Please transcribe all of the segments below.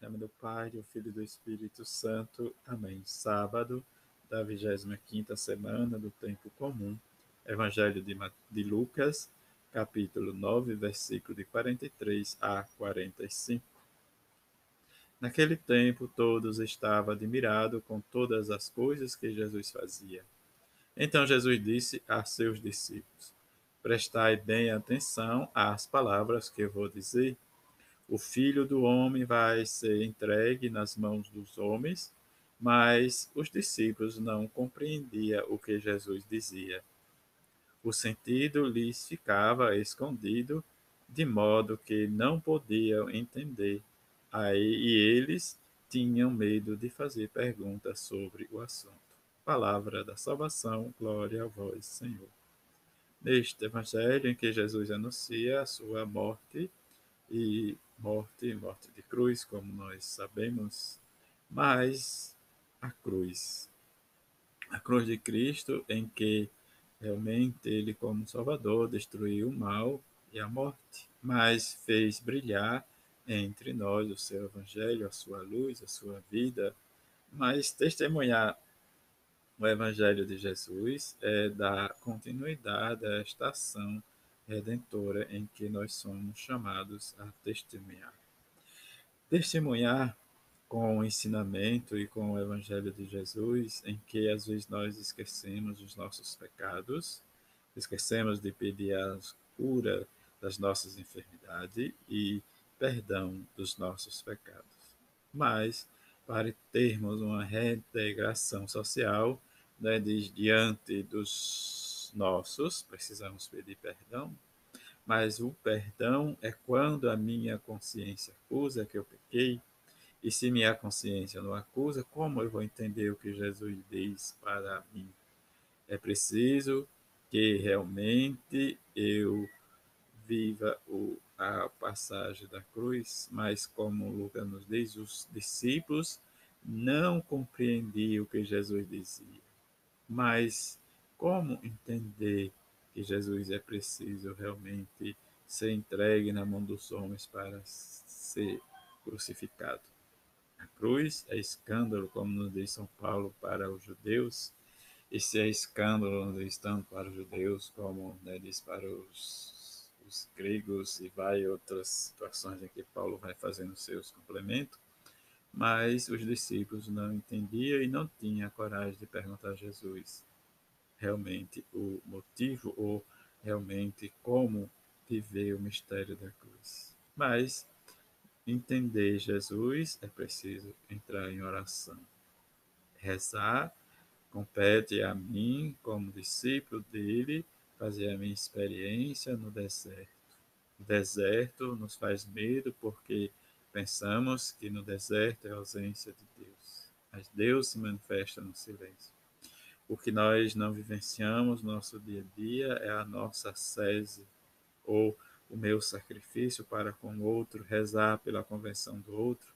Em nome do Pai, do Filho e do Espírito Santo. Amém. Sábado da 25ª semana do tempo comum. Evangelho de, de Lucas, capítulo 9, versículo de 43 a 45. Naquele tempo, todos estavam admirados com todas as coisas que Jesus fazia. Então Jesus disse a seus discípulos: Prestai bem atenção às palavras que eu vou dizer o filho do homem vai ser entregue nas mãos dos homens, mas os discípulos não compreendiam o que Jesus dizia. O sentido lhes ficava escondido, de modo que não podiam entender. Aí e eles tinham medo de fazer perguntas sobre o assunto. Palavra da salvação, glória a vós, Senhor. Neste evangelho em que Jesus anuncia a sua morte e morte, morte de cruz, como nós sabemos, mas a cruz. A cruz de Cristo, em que realmente ele, como Salvador, destruiu o mal e a morte, mas fez brilhar entre nós o seu Evangelho, a sua luz, a sua vida, mas testemunhar o Evangelho de Jesus é dar continuidade a esta ação redentora em que nós somos chamados a testemunhar. Testemunhar com o ensinamento e com o Evangelho de Jesus, em que às vezes nós esquecemos os nossos pecados, esquecemos de pedir a cura das nossas enfermidades e perdão dos nossos pecados. Mas, para termos uma reintegração social, né, diante dos nossos, precisamos pedir perdão, mas o perdão é quando a minha consciência acusa que eu pequei, e se minha consciência não acusa, como eu vou entender o que Jesus diz para mim? É preciso que realmente eu viva o, a passagem da cruz, mas como Lucas nos diz, os discípulos não compreendiam o que Jesus dizia. Mas como entender que Jesus é preciso realmente ser entregue na mão dos homens para ser crucificado? A cruz é escândalo, como nos diz São Paulo, para os judeus, e se é escândalo, nos diz tanto para os judeus como né, diz para os, os gregos e vai outras situações em que Paulo vai fazendo seus complementos, mas os discípulos não entendiam e não tinham a coragem de perguntar a Jesus realmente o motivo ou realmente como viver o mistério da cruz. Mas entender Jesus é preciso entrar em oração. Rezar compete a mim, como discípulo dele, fazer a minha experiência no deserto. O deserto nos faz medo porque pensamos que no deserto é a ausência de Deus. Mas Deus se manifesta no silêncio. O que nós não vivenciamos no nosso dia a dia é a nossa sese ou o meu sacrifício para com o outro, rezar pela convenção do outro.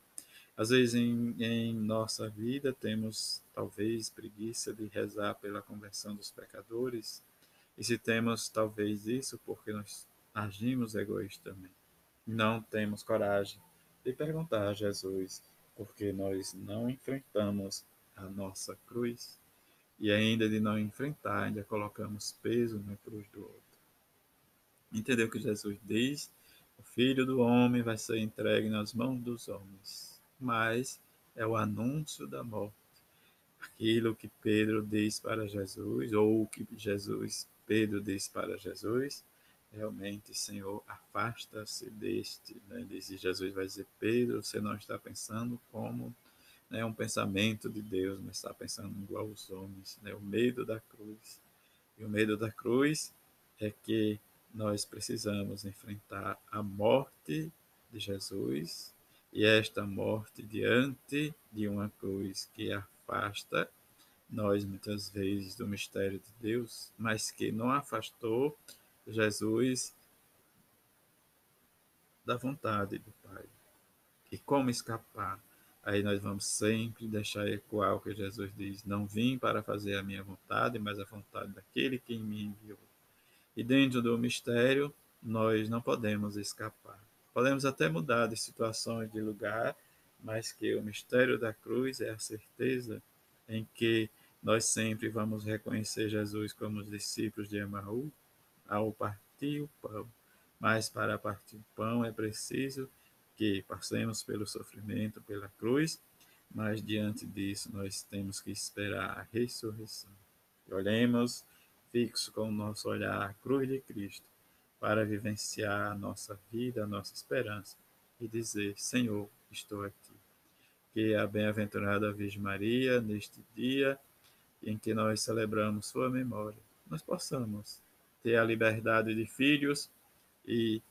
Às vezes em, em nossa vida temos talvez preguiça de rezar pela conversão dos pecadores, e se temos talvez isso porque nós agimos egoístamente, não temos coragem de perguntar a Jesus porque nós não enfrentamos a nossa cruz e ainda de não enfrentar, ainda colocamos peso na cruz do outro. Entendeu que Jesus diz? O Filho do Homem vai ser entregue nas mãos dos homens, mas é o anúncio da morte. Aquilo que Pedro diz para Jesus, ou o que Jesus, Pedro diz para Jesus, realmente, Senhor, afasta-se deste. Né? Diz Jesus vai dizer, Pedro, você não está pensando como né, um pensamento de Deus, mas está pensando igual aos homens, né, o medo da cruz. E o medo da cruz é que nós precisamos enfrentar a morte de Jesus e esta morte diante de uma cruz que afasta nós muitas vezes do mistério de Deus, mas que não afastou Jesus da vontade do Pai. E como escapar? Aí nós vamos sempre deixar ecoar o que Jesus diz: Não vim para fazer a minha vontade, mas a vontade daquele que me enviou. E dentro do mistério, nós não podemos escapar. Podemos até mudar de situações, de lugar, mas que o mistério da cruz é a certeza em que nós sempre vamos reconhecer Jesus como os discípulos de Emaú ao partir o pão. Mas para partir o pão é preciso que passemos pelo sofrimento, pela cruz, mas diante disso nós temos que esperar a ressurreição. Olhemos fixo com o nosso olhar a cruz de Cristo para vivenciar a nossa vida, a nossa esperança e dizer: Senhor, estou aqui. Que a bem-aventurada Virgem Maria, neste dia em que nós celebramos sua memória, nós possamos ter a liberdade de filhos e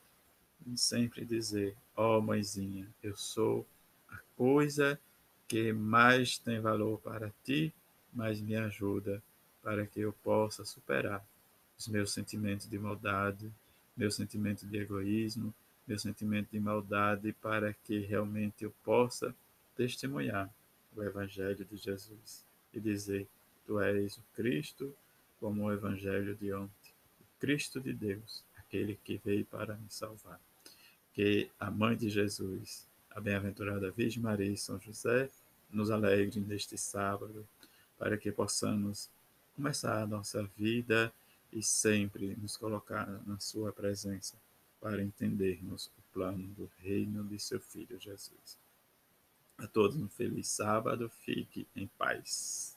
sempre dizer: Ó oh, mãezinha, eu sou a coisa que mais tem valor para ti, mas me ajuda para que eu possa superar os meus sentimentos de maldade, meu sentimento de egoísmo, meu sentimento de maldade, para que realmente eu possa testemunhar o Evangelho de Jesus e dizer: Tu és o Cristo, como o Evangelho de ontem, o Cristo de Deus, aquele que veio para me salvar. Que a Mãe de Jesus, a bem-aventurada Virgem Maria e São José, nos alegre neste sábado, para que possamos começar a nossa vida e sempre nos colocar na Sua presença para entendermos o plano do reino de seu Filho Jesus. A todos um feliz sábado, fique em paz.